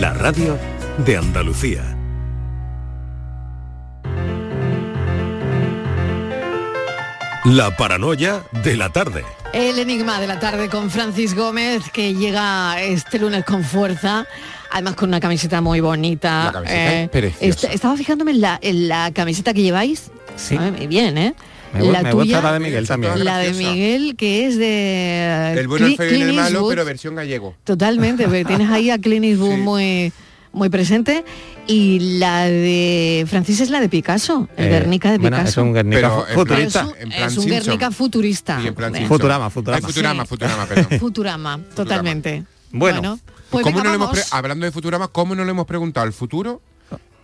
La radio de Andalucía. La paranoia de la tarde. El enigma de la tarde con Francis Gómez, que llega este lunes con fuerza, además con una camiseta muy bonita. La camiseta es preciosa. est- estaba fijándome en la, en la camiseta que lleváis. Sí. Ay, muy bien, ¿eh? Me, la me tuya, gusta la de Miguel también. la de. Miguel, que es de... El bueno, el feo y el malo, pero versión gallego. Totalmente, porque tienes ahí a Clint Eastwood Sí. muy, muy presente. Y la de Francis es la de Picasso, el Eh, Guernica de bueno, Picasso. es un Guernica Pero plan- futurista. Es un, en plan es un Simpson. Guernica futurista. Y en plan Eh, Simpson. Futurama, Futurama. Ay, Futurama, Sí. Futurama, perdón. Futurama, totalmente. Bueno. pues ¿Cómo venga, no le hemos hablando de Futurama, ¿cómo no le hemos preguntado al futuro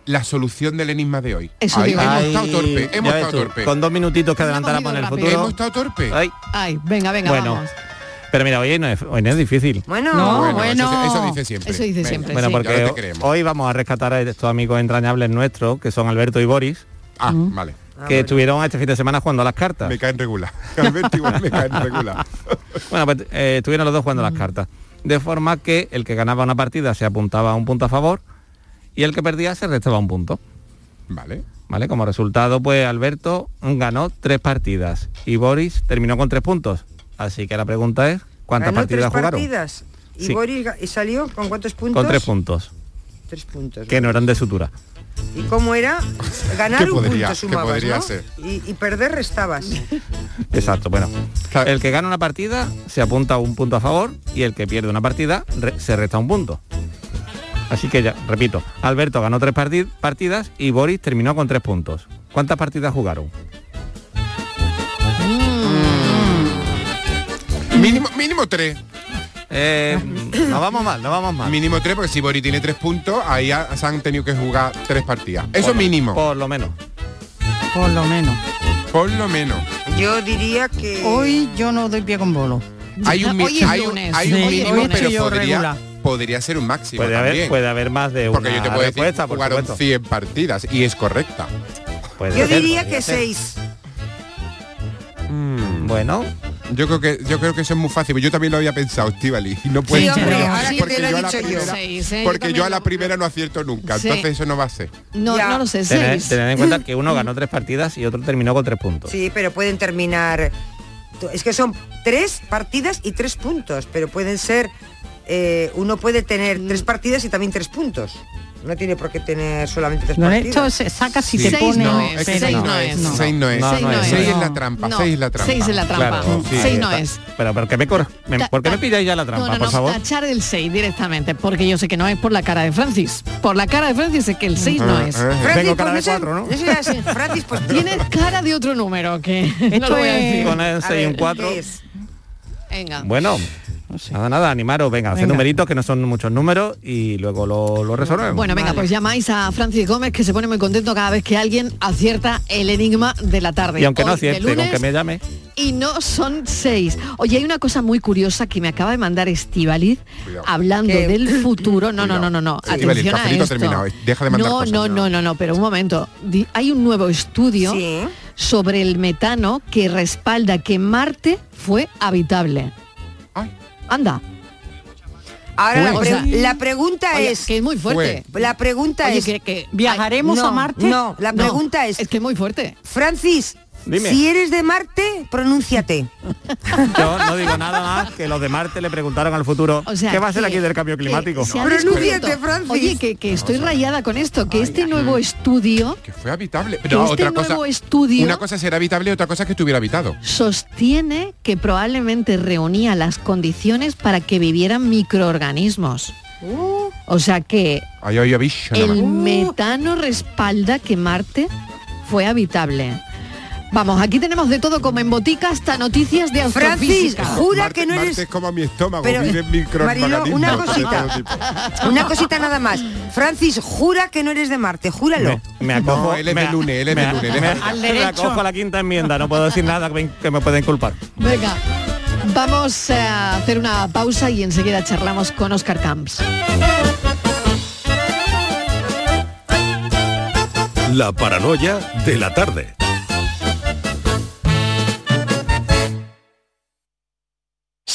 la solución del enigma de hoy? Eso Ay, hemos Ay, estado torpe, hemos estado tú, torpe. Con dos minutitos que Hemos adelantar ido para el rápido. futuro. Hemos estado torpe. Ay, Ay, venga, venga, bueno. vamos. Pero mira, hoy no es, hoy no es difícil. Bueno, No, Bueno, Eso, eso dice siempre. Eso dice siempre. Bueno, sí. porque no hoy vamos a rescatar a estos amigos entrañables nuestros, que son Alberto y Boris, Ah, vale. que estuvieron este fin de semana jugando a las cartas. Me caen regular. Alberto igual me caen regular. Bueno, pues eh, estuvieron los dos jugando las cartas. De forma que el que ganaba una partida se apuntaba a un punto a favor y el que perdía se restaba un punto. Vale. ¿Vale? Como resultado, pues Alberto ganó tres partidas y Boris terminó con tres puntos. Así que la pregunta es, ¿cuántas Ganó partidas tres jugaron? partidas. Y Sí. Boris y salió con cuántos puntos? Con tres puntos, Tres puntos. que no eran de sutura. ¿Y cómo era? Ganar ¿Qué un podría- punto qué sumabas, podría ¿no? ser? Y, y perder restabas. Exacto, bueno. Claro. El que gana una partida se apunta un punto a favor y el que pierde una partida re- se resta un punto. Así que ya, repito, Alberto ganó tres parti- partidas y Boris terminó con tres puntos. ¿Cuántas partidas jugaron? Mínimo, mínimo tres. Eh, no vamos mal, no vamos mal. Mínimo tres, porque si Bori tiene tres puntos, ahí ha- se han tenido que jugar tres partidas. Eso Por- mínimo. Por lo menos. Por lo menos. Por lo menos. Yo diría que... Hoy yo no doy pie con bolo. Hay un, Hoy es hay un, hay un Sí, mínimo, hoy pero podría, regular. Podría ser un máximo Puede haber, puede haber más de una porque yo te puedo decir respuesta, que por jugaron supuesto. 100 partidas y es correcta. Puede Yo ser, diría que ser. seis. Bueno, Yo creo que yo creo que eso es muy fácil. Yo también lo había pensado, Estivali. Y no puede Sí, ser. hombre, porque- ahora que porque te lo he yo a la yo. primera- Seis, ¿eh? Porque también yo a la lo- primera no acierto nunca. Sí. Entonces eso no va a ser. No, Ya. no lo sé, tened, seis. tened en cuenta que uno ganó tres partidas y otro terminó con tres puntos. Sí, pero pueden terminar... Es que son tres partidas y tres puntos, pero pueden ser... eh, uno puede tener tres partidas y también tres puntos. No tiene por qué tener solamente tres Lo partidas. hecho se saca si Sí. te Seis pone... no es que seis seis no no es. No. Seis no es. No, Seis no es. Seis es la No. trampa. No, Seis es la trampa. Seis es la trampa. Claro, sí. Seis no es. Pero ¿por qué me, cor- ¿por qué me pilláis ya la trampa, no, no, por no, favor? tachar el 6 directamente, porque yo sé que no es por la cara de Francis. Por la cara de Francis es que el 6 no Ah, es. ah, Francis, Tengo cara pues de no cuatro, ¿no? no sé, así, Francis, pues Tienes cara de otro número que no Esto lo voy a es- decir. Con el 6 y un ver, 4. ¿qué Venga. Bueno, nada, nada, animaros, venga, hacer Venga. numeritos que no son muchos números y luego lo, lo resolvemos. Bueno, venga, pues llamáis a Francis Gómez que se pone muy contento cada vez que alguien acierta el enigma de la tarde. y aunque no Hoy de acierte, con que me llame. Y no son seis. Oye, hay una cosa muy curiosa que me acaba de mandar Estivaliz hablando ¿Qué? del futuro. No, no, no, no, no. Atención a esto. terminado. Deja de mandar no, cosas. no, no, no, no, pero un momento. Hay un nuevo estudio Sí. sobre el metano que respalda que Marte fue habitable. Anda. Ahora la, O pre- sea, la pregunta Oye, es... que es muy fuerte. La pregunta Oye, es... que, que- ¿Viajaremos no, a Marte? No, la No, pregunta es... es que es muy fuerte. Francis, Dime. si eres de Marte, pronúnciate. Yo no digo nada más que los de Marte le preguntaron al futuro O sea, qué va a ser aquí del cambio climático. Pronúnciate, Francis. Oye, que, que estoy rayada con esto, que este nuevo estudio Que fue habitable. que Pero este otra nuevo cosa. estudio Una cosa será habitable y otra cosa es que estuviera habitado. sostiene que probablemente reunía las condiciones para que vivieran microorganismos. O sea que Ay, ay, el metano respalda que Marte fue habitable. Vamos, aquí tenemos de todo como en botica hasta noticias de Francis, jura Marte- que no eres... es como mi estómago, Pero, vive en Marilo, microorganismos una cosita. Una cosita nada más. Francis, jura que no eres de Marte, júralo. Me, me acojo, No, él es me- de lunes, él es de me- lunes, me-. Al me derecho. acojo a la quinta enmienda, no puedo decir nada me, que me pueden culpar. Venga, vamos a hacer una pausa y enseguida charlamos con Oscar Camps. La paranoia de la tarde.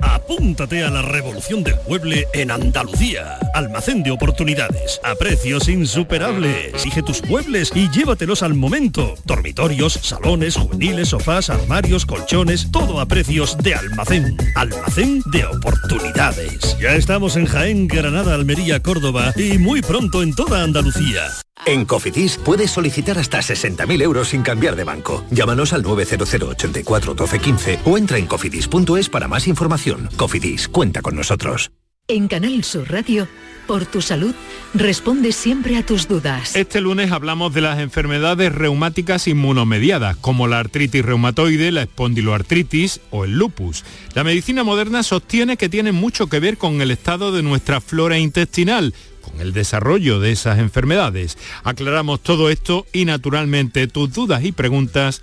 Apúntate a la revolución del mueble en Andalucía. Almacén de oportunidades. A precios insuperables. Exige tus muebles y llévatelos al momento. Dormitorios, salones, juveniles, sofás, armarios, colchones. Todo a precios de almacén. Almacén de oportunidades. Ya estamos en Jaén, Granada, Almería, Córdoba y muy pronto en toda Andalucía. En Cofidis puedes solicitar hasta 60.000 euros sin cambiar de banco. Llámanos al 900 84 12 15 o entra en cofidis.es para más información. Cofidis, cuenta con nosotros. En Canal Sur Radio, por tu salud, responde siempre a tus dudas. Este lunes hablamos de las enfermedades reumáticas inmunomediadas, como la artritis reumatoide, la espondiloartritis o el lupus. La medicina moderna sostiene que tiene mucho que ver con el estado de nuestra flora intestinal, con el desarrollo de esas enfermedades. Aclaramos todo esto y naturalmente tus dudas y preguntas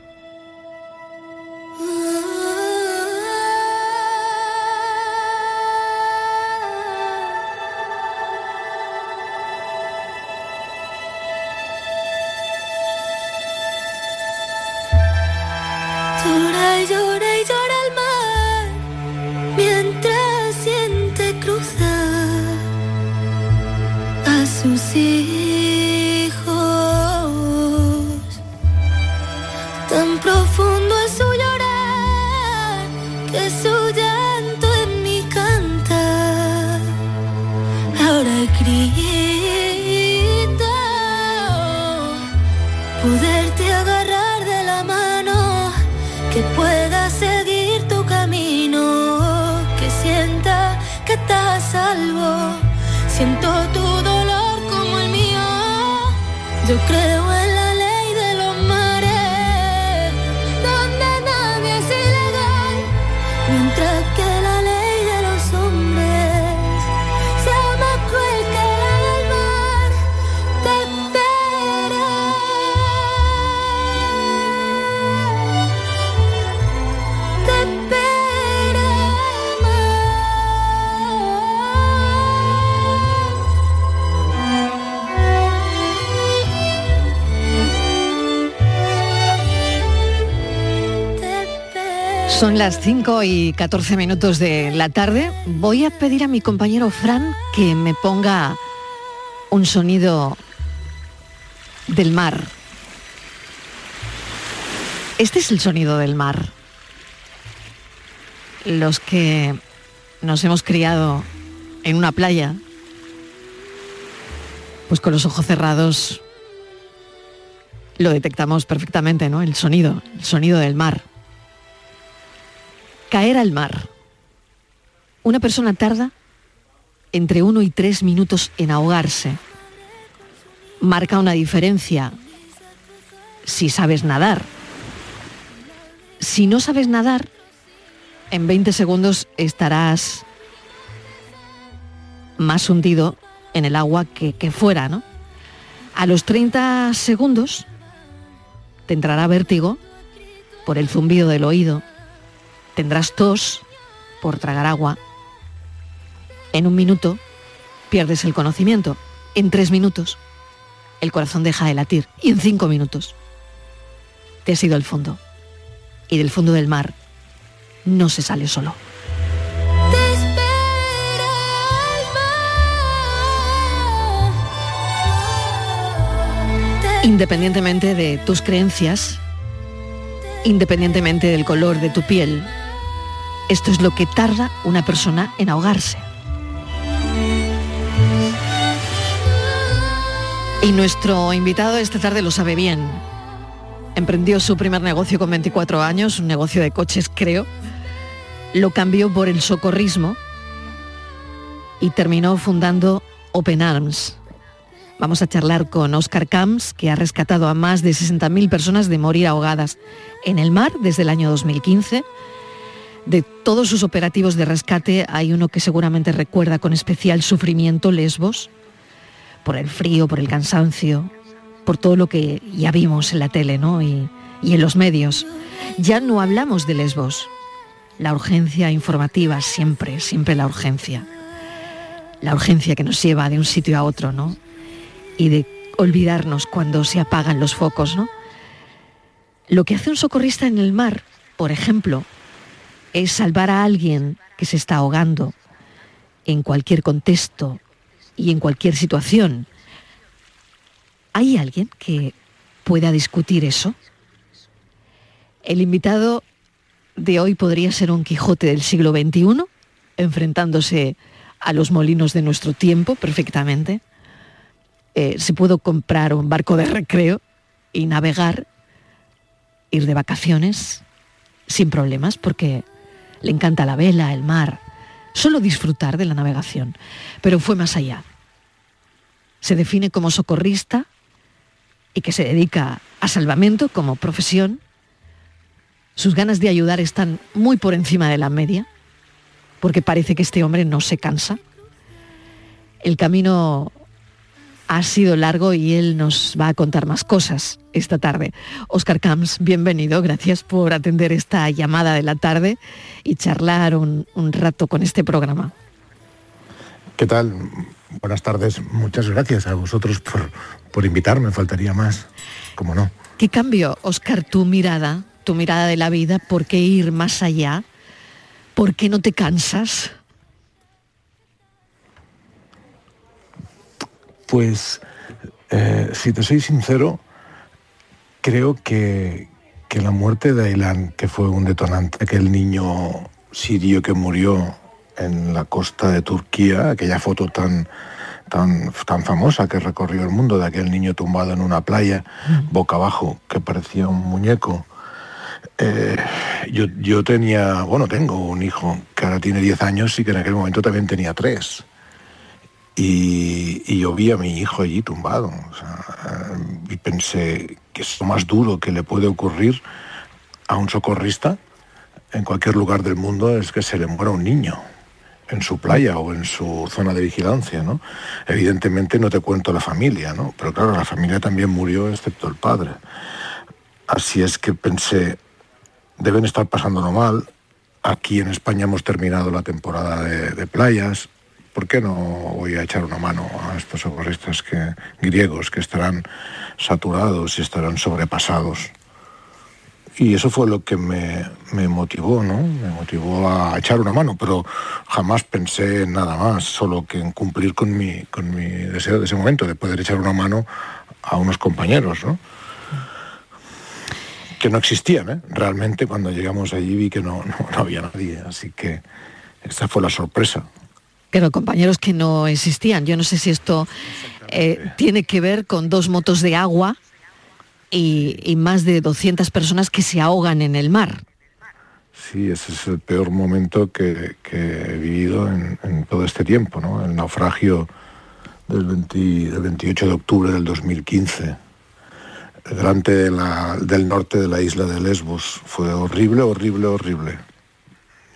Que pueda seguir tu camino, que sienta que estás a salvo. Siento tu dolor como el mío. Yo creo en Son las 5 y 14 minutos de la tarde. Voy a pedir a mi compañero Fran que me ponga un sonido del mar. Este es el sonido del mar. Los que nos hemos criado en una playa pues con los ojos cerrados lo detectamos perfectamente, ¿no? El sonido, el sonido del mar. Caer al mar. Una persona tarda entre uno y tres minutos en ahogarse. Marca una diferencia si sabes nadar. Si no sabes nadar, en 20 segundos estarás más hundido en el agua que, que fuera, ¿no? A los 30 segundos te entrará vértigo por el zumbido del oído, tendrás tos por tragar agua. En un minuto pierdes el conocimiento, en tres minutos el corazón deja de latir y en cinco minutos te has ido al fondo. Y del fondo del mar no se sale solo. Independientemente de tus creencias, independientemente del color de tu piel, esto es lo que tarda una persona en ahogarse. Y nuestro invitado esta tarde lo sabe bien. Emprendió su primer negocio con 24 años, un negocio de coches creo. Lo cambió por el socorrismo y terminó fundando Open Arms. Vamos a charlar con Oscar Camps, que ha rescatado a más de 60.000 personas de morir ahogadas en el mar desde el año 2015. De todos sus operativos de rescate hay uno que seguramente recuerda con especial sufrimiento, Lesbos, por el frío, por el cansancio, por todo lo que ya vimos en la tele ¿no? y, y en los medios. Ya no hablamos de Lesbos. La urgencia informativa, siempre, siempre la urgencia. La urgencia que nos lleva de un sitio a otro, ¿no? y de olvidarnos cuando se apagan los focos, ¿no? Lo que hace un socorrista en el mar, por ejemplo, es salvar a alguien que se está ahogando en cualquier contexto y en cualquier situación. ¿Hay alguien que pueda discutir eso? El invitado de hoy podría ser un Quijote del siglo XXI, enfrentándose a los molinos de nuestro tiempo perfectamente eh, se pudo comprar un barco de recreo y navegar, ir de vacaciones sin problemas porque le encanta la vela, el mar, solo disfrutar de la navegación. Pero fue más allá. Se define como socorrista y que se dedica a salvamento como profesión. Sus ganas de ayudar están muy por encima de la media, porque parece que este hombre no se cansa. El camino ha sido largo y él nos va a contar más cosas esta tarde. Oscar Camps, bienvenido, gracias por atender esta llamada de la tarde y charlar un, un rato con este programa. ¿Qué tal? Buenas tardes, muchas gracias a vosotros por, por invitarme, faltaría más, como no. ¿Qué cambio, Oscar, tu mirada, tu mirada de la vida? ¿Por qué ir más allá? ¿Por qué no te cansas? Pues, eh, si te soy sincero, creo que, que la muerte de Aylan, que fue un detonante, aquel niño sirio que murió en la costa de Turquía, aquella foto tan, tan, tan famosa que recorrió el mundo de aquel niño tumbado en una playa, boca abajo, que parecía un muñeco. Eh, yo, yo tenía, bueno, tengo un hijo que ahora tiene 10 años y que en aquel momento también tenía 3. Y, yo vi a mi hijo allí tumbado. sea, y pensé que es lo más duro que le puede ocurrir a un socorrista en cualquier lugar del mundo es que se le muera un niño en su playa o en su zona de vigilancia, ¿no? Evidentemente no te cuento la familia, ¿no? Pero claro, la familia también murió excepto el padre. Así es que pensé, deben estar pasándolo mal. Aquí en España hemos terminado la temporada de playas. ¿Por qué no voy a echar una mano a estos socorristas que, griegos que estarán saturados y estarán sobrepasados? Y eso fue lo que me, motivó, ¿no? Me motivó a echar una mano, pero jamás pensé en nada más, solo que en cumplir con mi, con mi deseo de ese momento, de poder echar una mano a unos compañeros, ¿no? Que no existían, ¿eh? Realmente cuando llegamos allí vi que no, no, no había nadie, así que esta fue la sorpresa. Claro, compañeros que no existían. Yo no sé si esto eh, tiene que ver con dos motos de agua y, y más de 200 personas que se ahogan en el mar. Sí, ese es el peor momento que, que he vivido en, en todo este tiempo, ¿no? El naufragio del, 20 del 28 de octubre del 2015, delante de la- del norte de la isla de Lesbos. Fue horrible, horrible, horrible.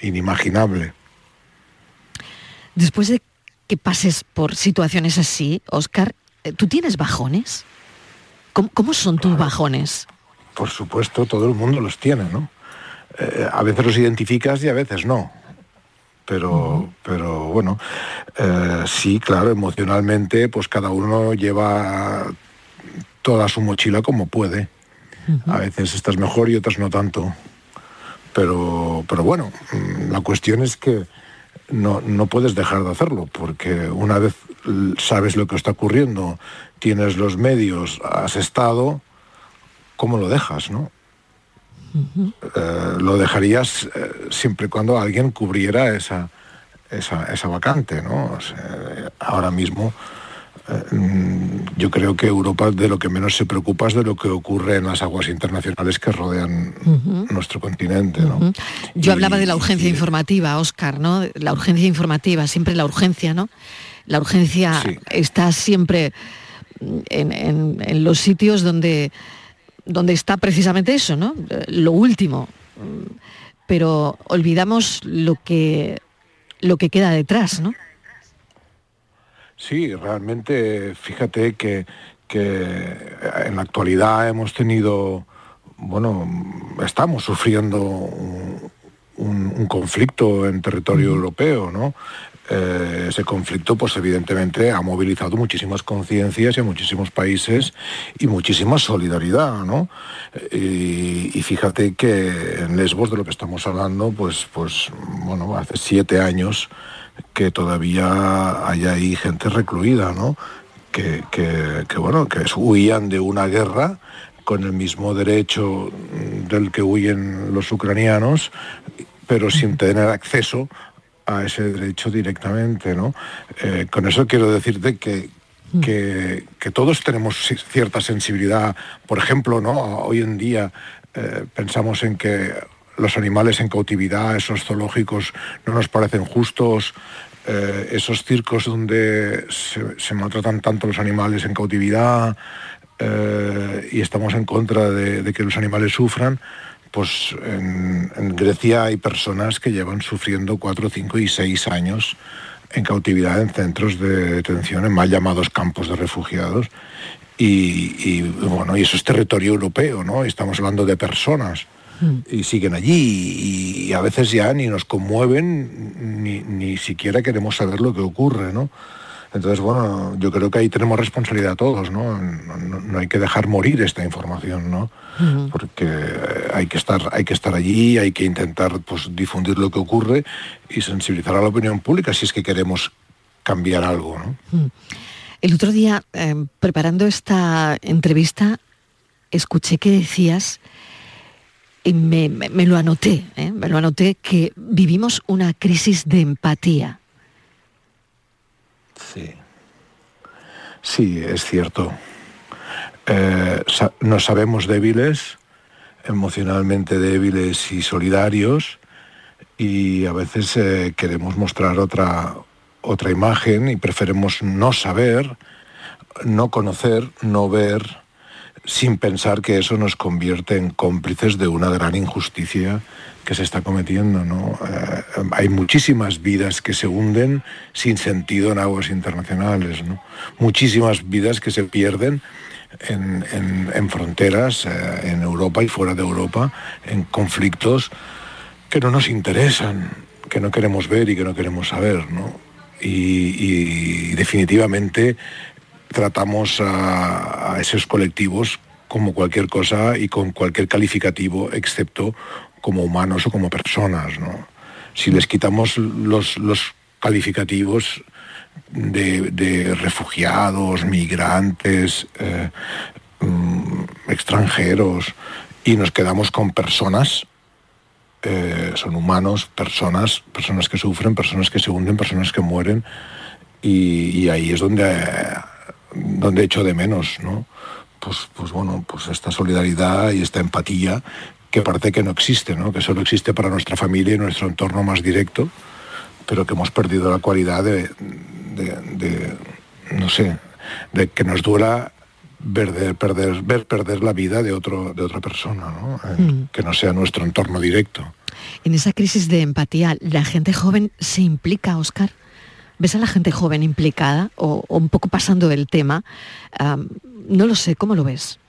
Inimaginable. Después de que pases por situaciones así, Oscar, eh, ¿tú tienes bajones? ¿Cómo, cómo son tus bajones? Por supuesto, todo el mundo los tiene, ¿no? Eh, a veces los identificas y a veces no. Pero, pero bueno, eh, sí, claro, emocionalmente, pues cada uno lleva toda su mochila como puede. A veces estás mejor y otras no tanto. Pero, pero bueno, mm, la cuestión es que no, no puedes dejar de hacerlo, porque una vez sabes lo que está ocurriendo, tienes los medios, has estado, ¿cómo lo dejas, no? Eh, lo dejarías eh, siempre y cuando alguien cubriera esa, esa, esa vacante, ¿no? O sea, ahora mismo yo creo que Europa de lo que menos se preocupa es de lo que ocurre en las aguas internacionales que rodean nuestro continente, ¿no? Yo hablaba de la urgencia informativa, Oscar, ¿no? La urgencia informativa, siempre la urgencia, ¿no? La urgencia está siempre mm, en, en- en los sitios donde, donde está precisamente eso, ¿no? Lo último. Mm, Pero olvidamos lo que lo que queda detrás, ¿no? Sí, realmente, fíjate que, que en la actualidad hemos tenido, bueno, estamos sufriendo un, un- un conflicto en territorio europeo, ¿no? Eh, ese conflicto, pues evidentemente ha movilizado muchísimas conciencias y a muchísimos países y muchísima solidaridad, ¿no? Y, y fíjate que en Lesbos, de lo que estamos hablando, pues, pues, bueno, hace siete años que todavía hay ahí gente recluida, ¿no? Que, que- que, bueno, que huían de una guerra con el mismo derecho mm, del que huyen los ucranianos, pero sin tener acceso a ese derecho directamente, ¿no? Eh, con eso quiero decirte que, que, que todos tenemos ci- cierta sensibilidad. Por ejemplo, ¿no? Hoy en día eh, pensamos en que los animales en cautividad, esos zoológicos, no nos parecen justos. eh, esos circos donde se, maltratan tanto los animales en cautividad eh, y estamos en contra de, que los animales sufran, pues en, Grecia hay personas que llevan sufriendo cuatro, cinco y seis años en cautividad en centros de detención, en mal llamados campos de refugiados. Y, bueno, y eso es territorio europeo, ¿no? Estamos hablando de personas y siguen allí y, a veces ya ni nos conmueven ni, ni siquiera queremos saber lo que ocurre, ¿no? Entonces, bueno, yo creo que ahí tenemos responsabilidad todos, ¿no? No, no- no hay que dejar morir esta información, ¿no? Porque eh, hay que estar, hay que estar allí, hay que intentar pues, difundir lo que ocurre y sensibilizar a la opinión pública si es que queremos cambiar algo, ¿no? El otro día, eh, preparando esta entrevista, escuché que decías, y me, me- lo anoté, ¿eh? me lo anoté, que vivimos una crisis de empatía. Sí. Sí, es cierto. Eh, nos sabemos débiles, emocionalmente débiles y solidarios, y a veces eh, queremos mostrar otra, otra imagen y preferimos no saber, no conocer, no ver, sin pensar que eso nos convierte en cómplices de una gran injusticia que se está cometiendo. ¿no? Eh, hay muchísimas vidas que se hunden sin sentido en aguas internacionales, ¿no? muchísimas vidas que se pierden en, fronteras, eh, en Europa y fuera de Europa, en conflictos que no nos interesan, que no queremos ver y que no queremos saber. ¿no? Y definitivamente tratamos a, esos colectivos como cualquier cosa y con cualquier calificativo, excepto como humanos o como personas. ¿no? Si les quitamos los, los calificativos de, refugiados, migrantes, eh, mm, extranjeros, y nos quedamos con personas, eh, son humanos, personas, personas que sufren, personas que se hunden, personas que mueren, y ahí es donde, donde echo de menos, ¿no? Pues, pues bueno, pues esta solidaridad y esta empatía que parece que no existe, ¿no? Que solo existe para nuestra familia y nuestro entorno más directo, pero que hemos perdido la cualidad de, de- de, no sé, de que nos duela ver perder, ver perder la vida de, otro, de otra persona, ¿no? Eh, Mm. que no sea nuestro entorno directo. En esa crisis de empatía, ¿la gente joven se implica, Oscar? ¿Ves a la gente joven implicada o, un poco pasando del tema? No lo sé, ¿cómo lo ves?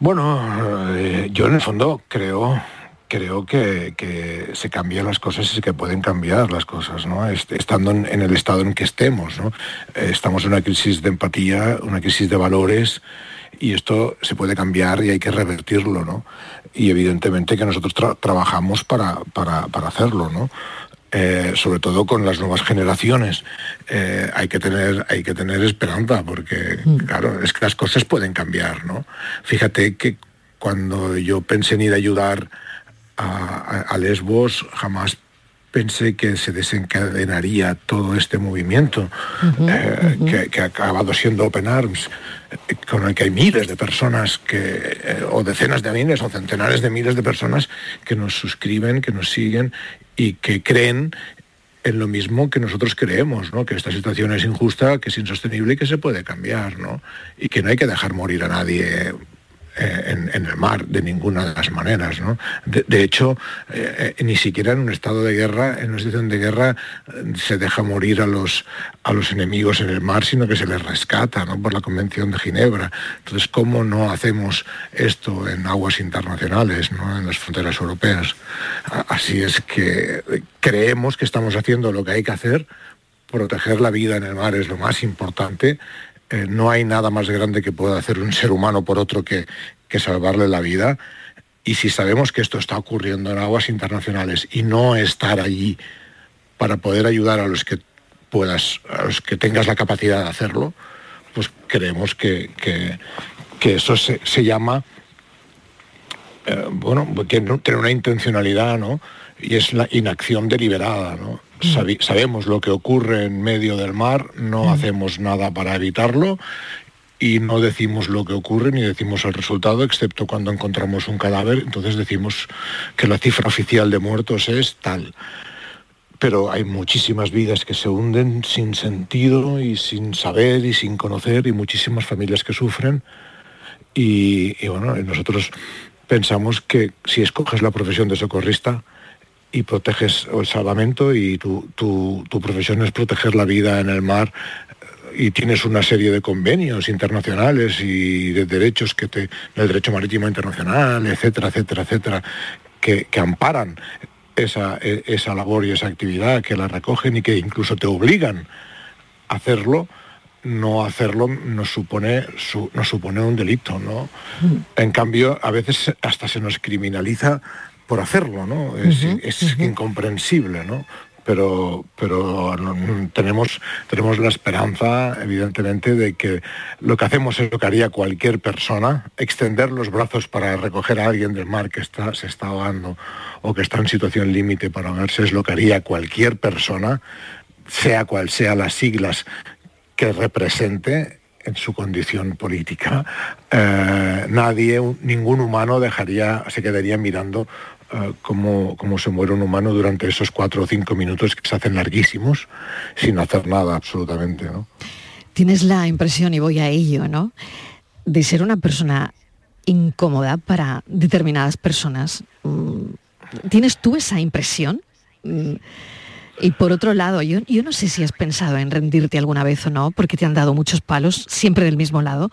Bueno, eh, yo en el fondo creo creo que, que se cambian las cosas y que pueden cambiar las cosas, ¿no? Est- Estando en, el estado en que estemos, ¿no? Eh, Estamos en una crisis de empatía, una crisis de valores y esto se puede cambiar y hay que revertirlo, ¿no? Y evidentemente que nosotros tra- trabajamos para, para, para hacerlo, ¿no? Eh, sobre todo con las nuevas generaciones. Eh, hay, que tener, hay que tener esperanza, porque, claro, es que las cosas pueden cambiar, ¿no? Fíjate que cuando yo pensé en ir a ayudar a, a- a Lesbos, jamás pensé que se desencadenaría todo este movimiento eh, que, que ha acabado siendo Open Arms, eh, con el que hay miles de personas que, eh, o decenas de miles o centenares de miles de personas que nos suscriben, que nos siguen y que creen en lo mismo que nosotros creemos, ¿no? que esta situación es injusta, que es insostenible y que se puede cambiar, ¿no? y que no hay que dejar morir a nadie en, en el mar de ninguna de las maneras. ¿no? De, hecho, eh, eh, ni siquiera en un estado de guerra, en una situación de guerra, eh, se deja morir a los, a los enemigos en el mar, sino que se les rescata ¿no? por la Convención de Ginebra. Entonces, ¿cómo no hacemos esto en aguas internacionales, ¿no? en las fronteras europeas? Así es que eh, creemos que estamos haciendo lo que hay que hacer, proteger la vida en el mar es lo más importante. Eh, no hay nada más grande que pueda hacer un ser humano por otro que, que salvarle la vida. Y si sabemos que esto está ocurriendo en aguas internacionales y no estar allí para poder ayudar a los que puedas, a los que tengas la capacidad de hacerlo, pues creemos que, que- eso se, llama eh, bueno, que no tiene una intencionalidad, ¿no? Y es la inacción deliberada, ¿no? Sabi- sabemos lo que ocurre en medio del mar, no hacemos nada para evitarlo y no decimos lo que ocurre ni decimos el resultado, excepto cuando encontramos un cadáver, entonces decimos que la cifra oficial de muertos es tal. Pero hay muchísimas vidas que se hunden sin sentido y sin saber y sin conocer y muchísimas familias que sufren. Y, y bueno, nosotros pensamos que si escoges la profesión de socorrista y proteges el salvamento y tu, tu- tu profesión es proteger la vida en el mar eh, y tienes una serie de convenios internacionales y de derechos que te, el derecho marítimo internacional, etcétera, etcétera, etcétera, que, que amparan esa, e- esa labor y esa actividad, que la recogen y que incluso te obligan a hacerlo, no hacerlo nos supone, su- nos supone un delito, ¿no? En cambio, a veces hasta se nos criminaliza por hacerlo, ¿no? Es, incomprensible, ¿no? Pero, pero tenemos, tenemos la esperanza, evidentemente, de que lo que hacemos es lo que haría cualquier persona, extender los brazos para recoger a alguien del mar que está, se está ahogando o que está en situación límite para ahogarse, es lo que haría cualquier persona, sea cual sea las siglas que represente en su condición política. Eh, nadie, ningún humano dejaría, se quedaría mirando eh, cómo, cómo se muere un humano durante esos cuatro o cinco minutos que se hacen larguísimos sin hacer nada absolutamente. ¿no? Tienes la impresión, y voy a ello, ¿no? De ser una persona incómoda para determinadas personas. Mm, ¿Tienes tú esa impresión? Mm, Y por otro lado, yo, yo no sé si has pensado en rendirte alguna vez o no, porque te han dado muchos palos, siempre del mismo lado,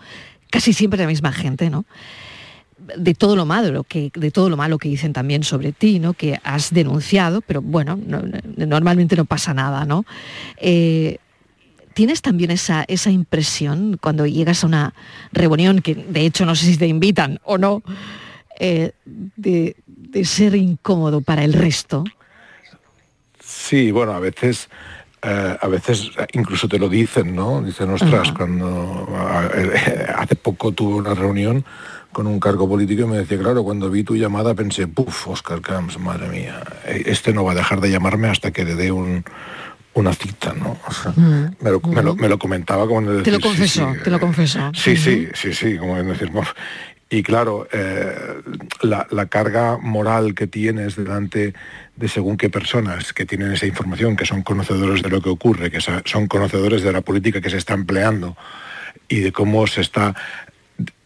casi siempre la misma gente, ¿no? De todo lo malo que de todo lo malo que dicen también sobre ti, ¿no? Que has denunciado, pero bueno, no- no- normalmente no pasa nada, ¿no? Eh, ¿Tienes también esa, esa impresión cuando llegas a una reunión, que de hecho no sé si te invitan o no, eh, de, de ser incómodo para el resto? Sí, bueno, a veces, eh, a veces incluso te lo dicen, ¿no? Dicen, ostras, Ajá. cuando eh, hace poco tuve una reunión con un cargo político y me decía, claro, cuando vi tu llamada pensé, puff, Oscar Camps, madre mía, eh, este no va a dejar de llamarme hasta que le dé un, una cita, ¿no? O sea, Mm. me, lo, me lo- me lo comentaba como en Te lo decir, sí, confesó, sí, te lo confesó. Sí, sí, sí, sí, como en decir, "Buf". Y claro, eh, la, la carga moral que tienes delante de según qué personas que tienen esa información, que son conocedores de lo que ocurre, que son conocedores de la política que se está empleando y de cómo se está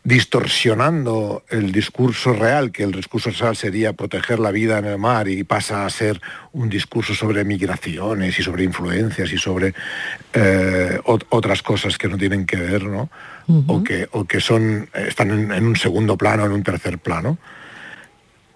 distorsionando el discurso real, que el discurso real sería proteger la vida en el mar y pasa a ser un discurso sobre migraciones y sobre influencias y sobre eh, ot- otras cosas que no tienen que ver, ¿no? o, que, o que son, están en, en un segundo plano, en un tercer plano,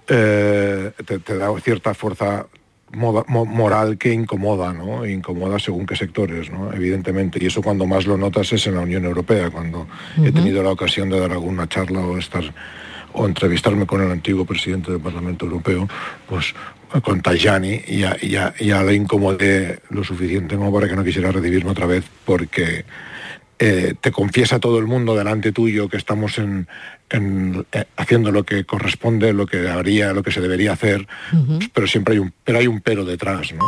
eh, te, te da cierta fuerza moda- mo- moral que incomoda, ¿no? Incomoda según qué sectores, ¿no? Evidentemente. Y eso cuando más lo notas es en la Unión Europea, cuando he tenido la ocasión de dar alguna charla o estar o entrevistarme con el antiguo presidente del Parlamento Europeo, pues con Tajani, y ya, ya, ya le incomodé lo suficiente como para que no quisiera recibirme otra vez, porque eh, te confiesa todo el mundo delante tuyo que estamos en, en, eh, haciendo lo que corresponde, lo que habría, lo que se debería hacer, pero siempre hay un, pero hay un pero detrás, ¿no?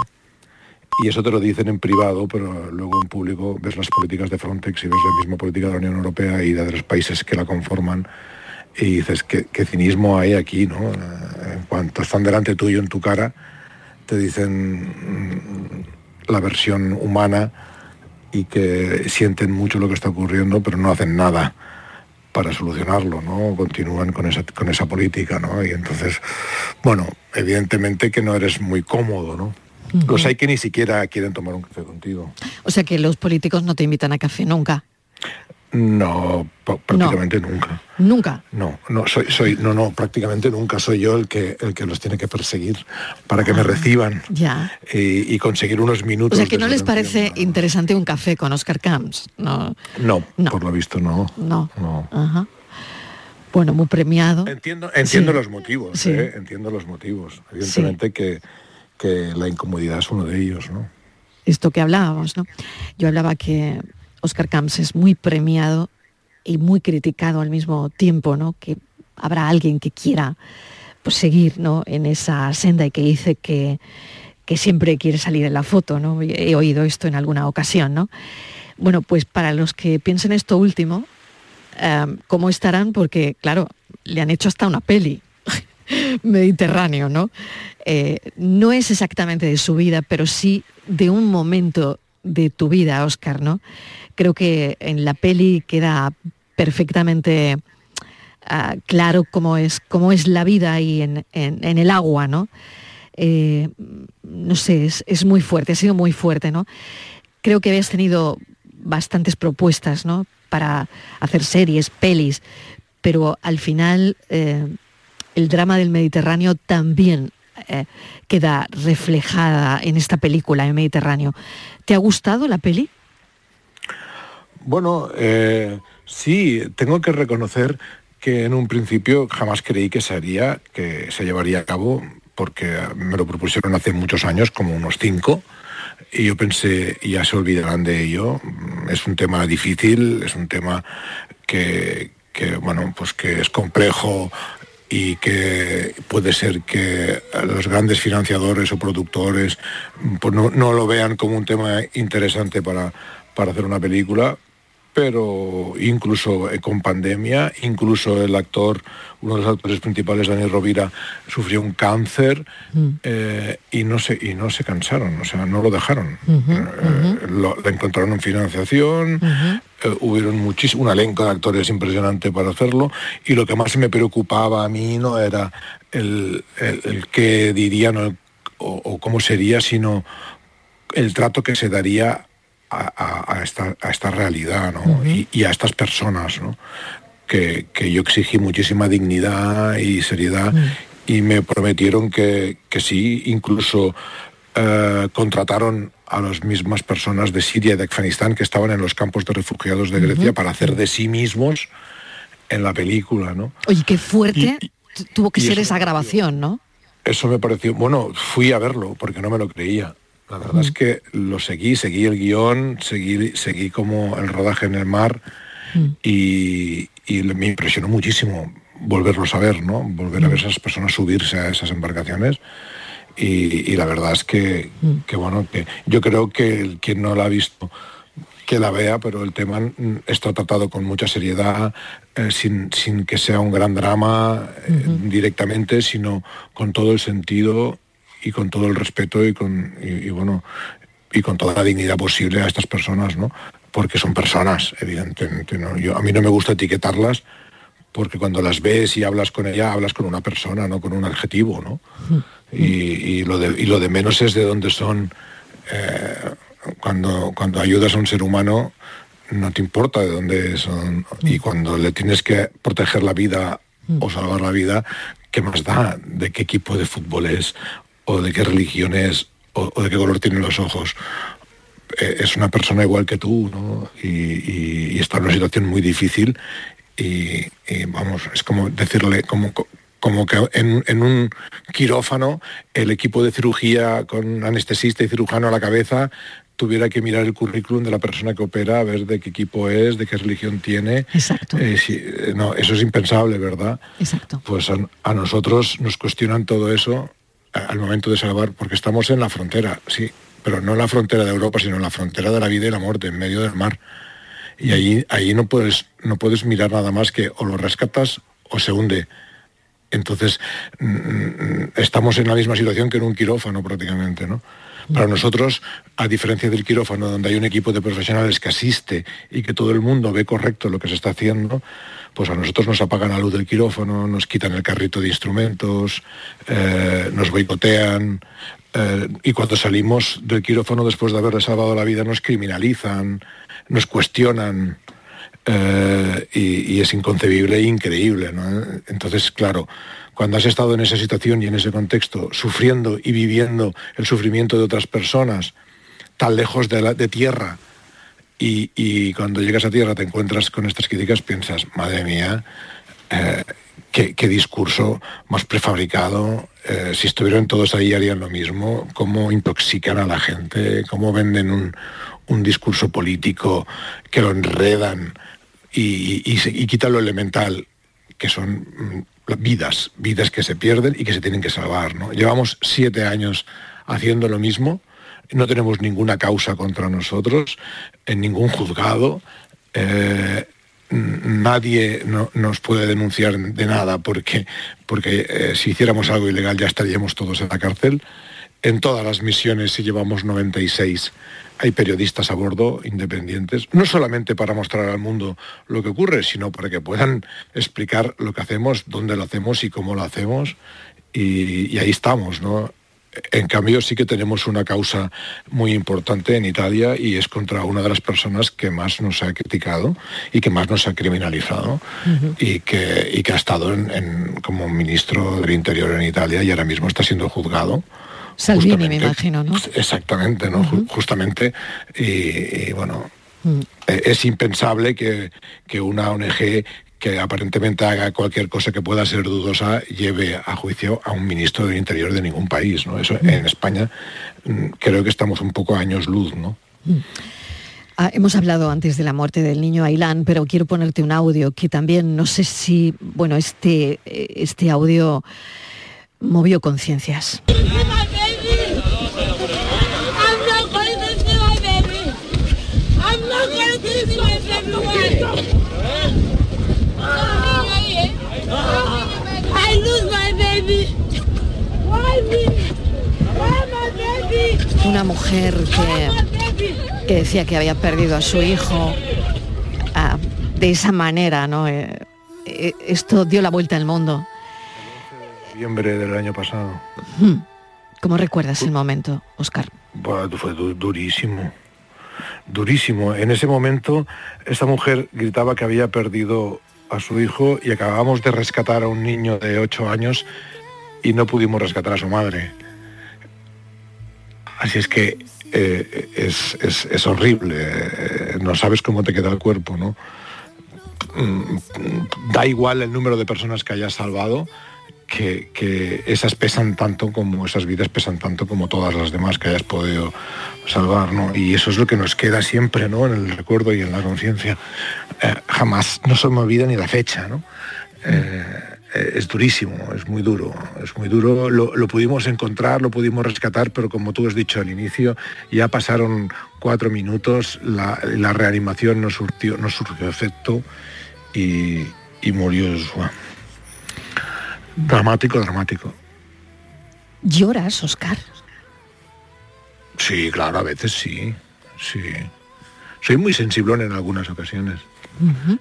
Y eso te lo dicen en privado, pero luego en público ves las políticas de Frontex y ves la misma política de la Unión Europea y de los países que la conforman y dices, ¿qué, qué cinismo hay aquí, ¿no? Eh, En cuanto están delante tuyo en tu cara, te dicen mm, la versión humana y que sienten mucho lo que está ocurriendo, pero no hacen nada para solucionarlo, ¿no? Continúan con esa, con esa política, ¿no? Y entonces, bueno, evidentemente que no eres muy cómodo, ¿no? Los hay que ni siquiera quieren tomar un café contigo. O sea que los políticos no te invitan a café nunca. No, prácticamente nunca. Nunca. No, no, soy, soy, no, no, prácticamente nunca soy yo el que, el que los tiene que perseguir para que me reciban Ya. y, y conseguir unos O minutos. sea que no les parece interesante un café con Oscar Camps. No. No, por lo visto no. No. No. Ajá. Bueno, muy premiado. Entiendo, entiendo Sí. los motivos, Sí. ¿eh? entiendo los motivos. Evidentemente que, que la incomodidad es uno de ellos, ¿no? esto que hablábamos, ¿no? Yo hablaba que Oscar Camps es muy premiado y muy criticado al mismo tiempo, ¿no? Que habrá alguien que quiera pues, seguir ¿no? en esa senda y que dice que, que siempre quiere salir en la foto, ¿no? He oído esto en alguna ocasión, ¿no? Bueno, pues para los que piensen esto último, eh, ¿cómo estarán? Porque, claro, le han hecho hasta una peli. Mediterráneo, ¿no? Eh, no es exactamente de su vida, pero sí de un momento de tu vida, Oscar, ¿no? Creo que en la peli queda perfectamente ah, claro cómo es, cómo es la vida ahí en, en- el agua, ¿no? Eh, no sé, es, es muy fuerte, ha sido muy fuerte, ¿no? Creo que habías tenido bastantes propuestas, ¿no? Para hacer series, pelis, pero al final eh, el drama del Mediterráneo también eh, queda reflejada en esta película, en Mediterráneo. ¿Te ha gustado la peli? Bueno, eh, sí, tengo que reconocer que en un principio jamás creí que se haría, que se llevaría a cabo, porque me lo propusieron hace muchos años, como unos cinco, y yo pensé, ya se olvidarán de ello. Es un tema difícil, es un tema que, bueno, pues que es complejo y que puede ser que los grandes financiadores o productores pues no, no lo vean como un tema interesante para, para hacer una película, pero incluso eh, con pandemia, incluso el actor, uno de los actores principales, Daniel Rovira, sufrió un cáncer eh, y, no se, y no se cansaron, o sea, no lo dejaron. Eh, lo, le encontraron en financiación, eh, hubieron muchísimo, un elenco de actores impresionante para hacerlo, y lo que más me preocupaba a mí no era el, el, el qué dirían o, o- o cómo sería, sino el trato que se daría a, a- a esta, a esta realidad ¿no? y, y a estas personas, ¿no? que, que yo exigí muchísima dignidad y seriedad y me prometieron que, que sí, incluso eh, contrataron a las mismas personas de Siria y de Afganistán que estaban en los campos de refugiados de Grecia para hacer de sí mismos en la película, ¿no? Oye, qué fuerte tu- tuvo que ser esa grabación, ¿no? Eso me pareció, bueno, fui a verlo porque no me lo creía. La verdad es que lo seguí, seguí el guion, seguí, seguí como el rodaje en el mar y, y me impresionó muchísimo, volverlos a ver, ¿no? Volver a ver a esas personas subirse a esas embarcaciones. Y, y la verdad es que, que, bueno, que yo creo que el quien no la ha visto que la vea, pero el tema mm, está tratado con mucha seriedad, eh, sin, sin que sea un gran drama eh, directamente, sino con todo el sentido y con todo el respeto y con y, y, bueno y con toda la dignidad posible a estas personas, ¿no? Porque son personas, evidentemente. ¿no? Yo, a mí no me gusta etiquetarlas porque cuando las ves y hablas con ella, hablas con una persona, no con un adjetivo, ¿no? Y, y lo, de, y lo de menos es de dónde son. eh, cuando, cuando ayudas a un ser humano, no te importa de dónde son. Y cuando le tienes que proteger la vida o salvar la vida, ¿qué más da de qué equipo de fútbol es? ¿O de qué religión es? ¿O, o de qué color tienen los ojos? Eh, es una persona igual que tú, ¿no? Y, y- y está en una situación muy difícil y, y, vamos, es como decirle, como, como que en, en un quirófano el equipo de cirugía con anestesista y cirujano a la cabeza tuviera que mirar el currículum de la persona que opera, a ver de qué equipo es, de qué religión tiene. Exacto. Eh, si- eh, no, eso es impensable, ¿verdad? Exacto. Pues a, a nosotros nos cuestionan todo eso al momento de salvar, porque estamos en la frontera, sí, pero no en la frontera de Europa, sino en la frontera de la vida y la muerte, en medio del mar. Y ahí, ahí no, puedes, no puedes mirar nada más que o lo rescatas o se hunde. Entonces, mm, estamos en la misma situación que en un quirófano prácticamente, ¿no? Para nosotros, a diferencia del quirófano, donde hay un equipo de profesionales que asiste y que todo el mundo ve correcto lo que se está haciendo, pues a nosotros nos apagan la luz del quirófano, nos quitan el carrito de instrumentos, eh, nos boicotean, eh, y cuando salimos del quirófano después de haberle salvado la vida nos criminalizan, nos cuestionan. Eh, y, es inconcebible e increíble. Entonces, claro, cuando has estado en esa situación y en ese contexto, sufriendo y viviendo el sufrimiento de otras personas, tan lejos de, tierra, y, cuando llegas a tierra te encuentras con estas críticas, piensas, madre mía, eh, qué, qué discurso más prefabricado, eh, si estuvieran todos ahí harían lo mismo, cómo intoxican a la gente, cómo venden un, un discurso político que lo enredan y, y, quitan lo elemental, que son mm, vidas, vidas que se pierden y que se tienen que salvar. ¿no? Llevamos siete años haciendo lo mismo, no tenemos ninguna causa contra nosotros, en ningún juzgado. eh, nadie no- nos puede denunciar de nada porque, porque eh, si hiciéramos algo ilegal ya estaríamos todos en la cárcel. En todas las misiones, si llevamos 96, hay periodistas a bordo independientes, no solamente para mostrar al mundo lo que ocurre, sino para que puedan explicar lo que hacemos, dónde lo hacemos y cómo lo hacemos. Y, y ahí estamos, ¿no? En cambio, sí que tenemos una causa muy importante en Italia y es contra una de las personas que más nos ha criticado y que más nos ha criminalizado y, que, y que ha estado en- en- como ministro del Interior en Italia y ahora mismo está siendo juzgado. Salvini, me imagino, ¿no? Exactamente, ¿no? Ju- Justamente, y, y, bueno, Mm. eh, es impensable que, que una ONG que aparentemente haga cualquier cosa que pueda ser dudosa lleve a juicio a un ministro del Interior de ningún país, ¿no? Eso en España mm, creo que estamos un poco a años luz, ¿no? Ah, hemos hablado antes de la muerte del niño Ailán, pero quiero ponerte un audio que también no sé si, bueno, este, eh, este audio movió conciencias. I lose my baby. Why me? Why my baby? Una mujer que, que decía que había perdido a su hijo ah, de esa manera, ¿no? Eh, eh, esto dio la vuelta al mundo. Noviembre del año pasado. Hmm. ¿Cómo recuerdas el momento, Oscar? Bueno, fue du- durísimo, durísimo. En ese momento, esta mujer gritaba que había perdido a su hijo y acabábamos de rescatar a un niño de 8 años y no pudimos rescatar a su madre. Así es que eh, es, es- es horrible, eh, no sabes cómo te queda el cuerpo, ¿no? Mm, Da igual el número de personas que hayas salvado, que, esas pesan tanto como esas vidas pesan tanto como todas las demás que hayas podido salvar, ¿no? Y eso es lo que nos queda siempre, ¿no? En el recuerdo y en la conciencia. Eh, jamás no se me olvida ni la fecha, ¿no? Eh, eh, es durísimo, es muy duro, es muy duro. Lo, pudimos encontrar, lo pudimos rescatar, pero como tú has dicho al inicio, ya pasaron cuatro minutos, la, reanimación no surtió, no surgió efecto y, murió Josué. Dramático, dramático. ¿Lloras, Oscar? Sí, claro, a veces sí, sí. Soy muy sensiblón en algunas ocasiones. Uh -huh.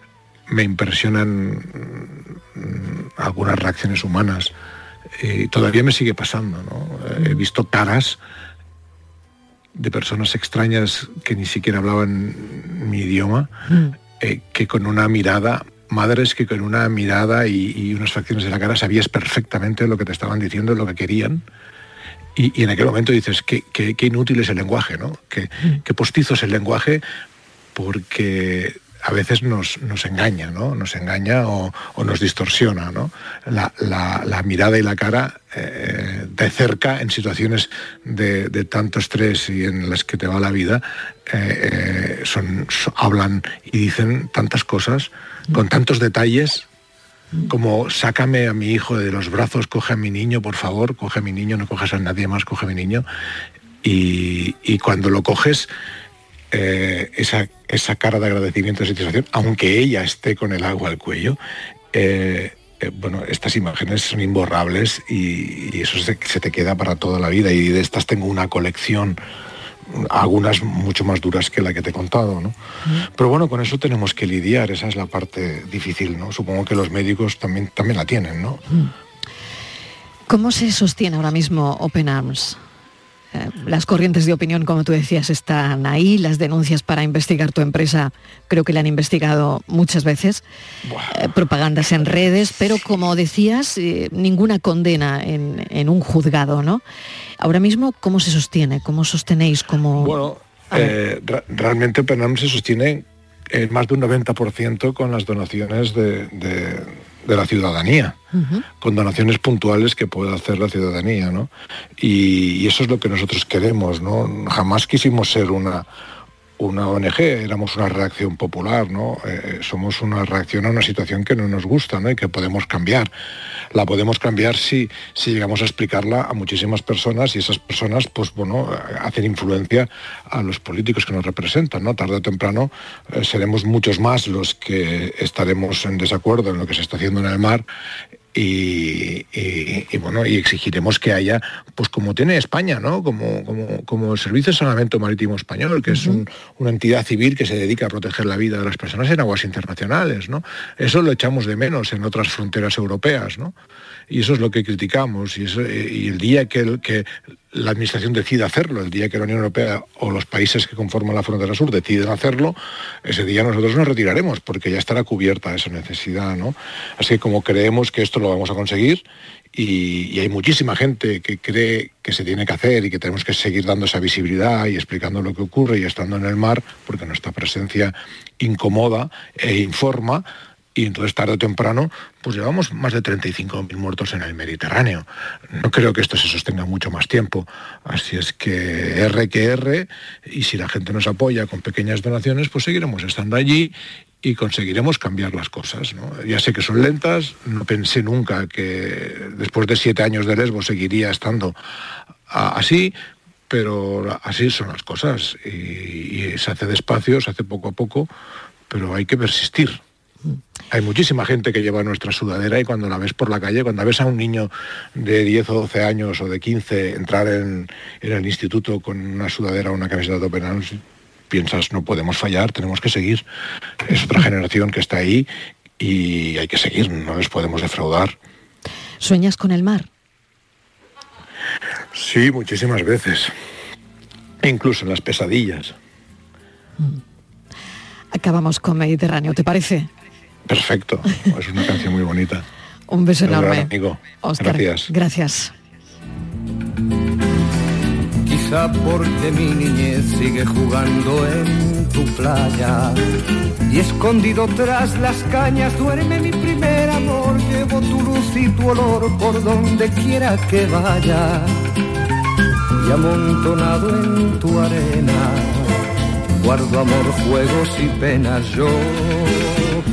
Me impresionan algunas reacciones humanas. Y todavía me sigue pasando, ¿no? He visto caras de personas extrañas que ni siquiera hablaban mi idioma, eh, que con una mirada, madres que con una mirada y, y, unas facciones de la cara sabías perfectamente lo que te estaban diciendo, lo que querían. Y, y en aquel momento dices, qué, qué, qué, inútil es el lenguaje, ¿no? Qué, qué postizo es el lenguaje, porque a veces nos, nos engaña, ¿no? Nos engaña o, o nos distorsiona, ¿no? La, la, la, mirada y la cara eh, de cerca en situaciones de, de, tanto estrés y en las que te va la vida eh, eh, son, son, hablan y dicen tantas cosas con tantos detalles como sácame a mi hijo de los brazos, coge a mi niño, por favor, coge a mi niño, no coges a nadie más, coge a mi niño. Y, cuando lo coges, eh, esa, cara de agradecimiento, esa satisfacción, aunque ella esté con el agua al cuello, eh, eh, bueno, estas imágenes son imborrables y, eso se, te queda para toda la vida. Y de estas tengo una colección, algunas mucho más duras que la que te he contado, ¿no? Pero bueno, con eso tenemos que lidiar, esa es la parte difícil, ¿no? Supongo que los médicos también, también la tienen, ¿no? ¿Cómo se sostiene ahora mismo Open Arms? Eh, las corrientes de opinión, como tú decías, están ahí. Las denuncias para investigar tu empresa creo que la han investigado muchas veces. Eh, propagandas en redes, pero como decías, eh, ninguna condena en, en, un juzgado, ¿no? Ahora mismo, ¿cómo se sostiene? ¿Cómo sostenéis? Como... Bueno, eh, realmente Penam se sostiene en más de un 90% con las donaciones de, de, de la ciudadanía, uh -huh. con donaciones puntuales que pueda hacer la ciudadanía, ¿no? Y, y, eso es lo que nosotros queremos, ¿no? Jamás quisimos ser una, una ONG, éramos una reacción popular, ¿no? Eh, somos una reacción a una situación que no nos gusta, ¿no? Y que podemos cambiar. La podemos cambiar si, si llegamos a explicarla a muchísimas personas y esas personas, pues bueno, hacen influencia a los políticos que nos representan, ¿no? Tarde o temprano eh, seremos muchos más los que estaremos en desacuerdo en lo que se está haciendo en el mar y, y, y, bueno y exigiremos que haya pues como tiene España no como, como, como el servicio de salvamento marítimo español que uh -huh. es un, una entidad civil que se dedica a proteger la vida de las personas en aguas internacionales no eso lo echamos de menos en otras fronteras europeas no y eso es lo que criticamos y, eso, y el día que, el, que la administración decida hacerlo, el día que la Unión Europea o los países que conforman la frontera sur deciden hacerlo, ese día nosotros nos retiraremos porque ya estará cubierta esa necesidad, ¿no? Así que como creemos que esto lo vamos a conseguir y, y, hay muchísima gente que cree que se tiene que hacer y que tenemos que seguir dando esa visibilidad y explicando lo que ocurre y estando en el mar, porque nuestra presencia incomoda e informa, y entonces tarde o temprano pues llevamos más de 35.000 muertos en el Mediterráneo. No creo que esto se sostenga mucho más tiempo. Así es que R que R, y si la gente nos apoya con pequeñas donaciones, pues seguiremos estando allí y conseguiremos cambiar las cosas. Ya sé que son lentas, no pensé nunca que después de siete años de Lesbo seguiría estando así, pero así son las cosas y se hace despacio, se hace poco a poco, pero hay que persistir. Hay muchísima gente que lleva nuestra sudadera y cuando la ves por la calle, cuando ves a un niño de 10 o 12 años o de 15 entrar en, en el instituto con una sudadera o una camiseta de Open Arms, piensas, no podemos fallar, tenemos que seguir. Es otra generación que está ahí y hay que seguir, no les podemos defraudar. ¿Sueñas con el mar? Sí, muchísimas veces. E incluso en las pesadillas. Acabamos con Mediterráneo, ¿te parece? Perfecto, es una canción muy bonita. Un beso Un enorme. Amigo. Oscar, Gracias. Gracias. Quizá porque mi niñez sigue jugando en tu playa y escondido tras las cañas duerme mi primer amor. Llevo tu luz y tu olor por donde quiera que vaya y amontonado en tu arena guardo amor, juegos y penas yo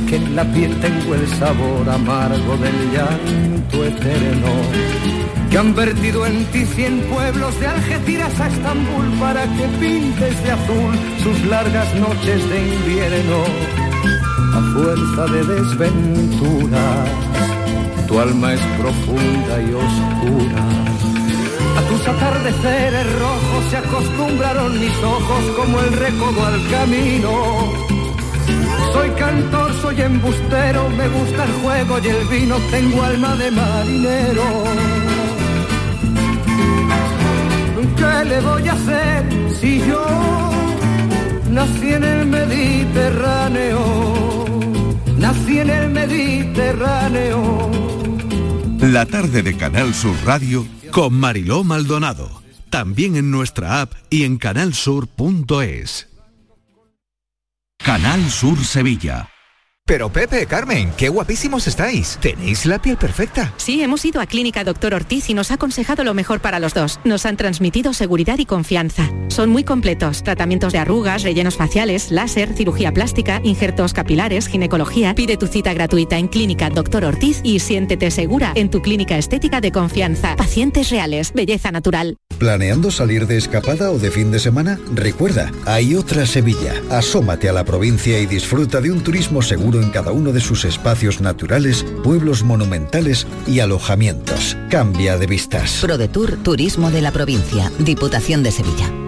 que en la piel tengo el sabor amargo del llanto eterno. Que han vertido en ti cien pueblos de Algeciras a Estambul para que pintes de azul sus largas noches de invierno. A fuerza de desventuras, tu alma es profunda y oscura. A tus atardeceres rojos se acostumbraron mis ojos como el recodo al camino. Soy cantor, soy embustero, me gusta el juego y el vino, tengo alma de marinero. ¿Qué le voy a hacer si yo nací en el Mediterráneo? Nací en el Mediterráneo. La tarde de Canal Sur Radio con Mariló Maldonado. También en nuestra app y en canalsur.es. Canal Sur Sevilla. Pero Pepe, Carmen, qué guapísimos estáis. Tenéis la piel perfecta. Sí, hemos ido a Clínica Doctor Ortiz y nos ha aconsejado lo mejor para los dos. Nos han transmitido seguridad y confianza. Son muy completos. Tratamientos de arrugas, rellenos faciales, láser, cirugía plástica, injertos capilares, ginecología. Pide tu cita gratuita en Clínica Doctor Ortiz y siéntete segura en tu clínica estética de confianza. Pacientes reales, belleza natural. ¿Planeando salir de escapada o de fin de semana? Recuerda, hay otra Sevilla. Asómate a la provincia y disfruta de un turismo seguro en cada uno de sus espacios naturales, pueblos monumentales y alojamientos. Cambia de vistas. ProDetour Turismo de la Provincia, Diputación de Sevilla.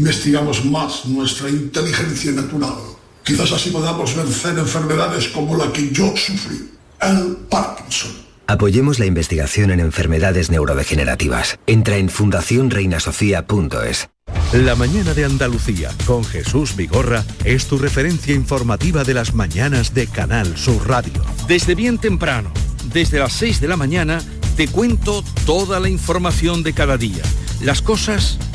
investigamos más nuestra inteligencia natural. Quizás así podamos vencer enfermedades como la que yo sufrí, el Parkinson. Apoyemos la investigación en enfermedades neurodegenerativas. Entra en fundacionreinasofía.es. La mañana de Andalucía con Jesús Vigorra es tu referencia informativa de las mañanas de Canal Sur Radio. Desde bien temprano, desde las 6 de la mañana, te cuento toda la información de cada día, las cosas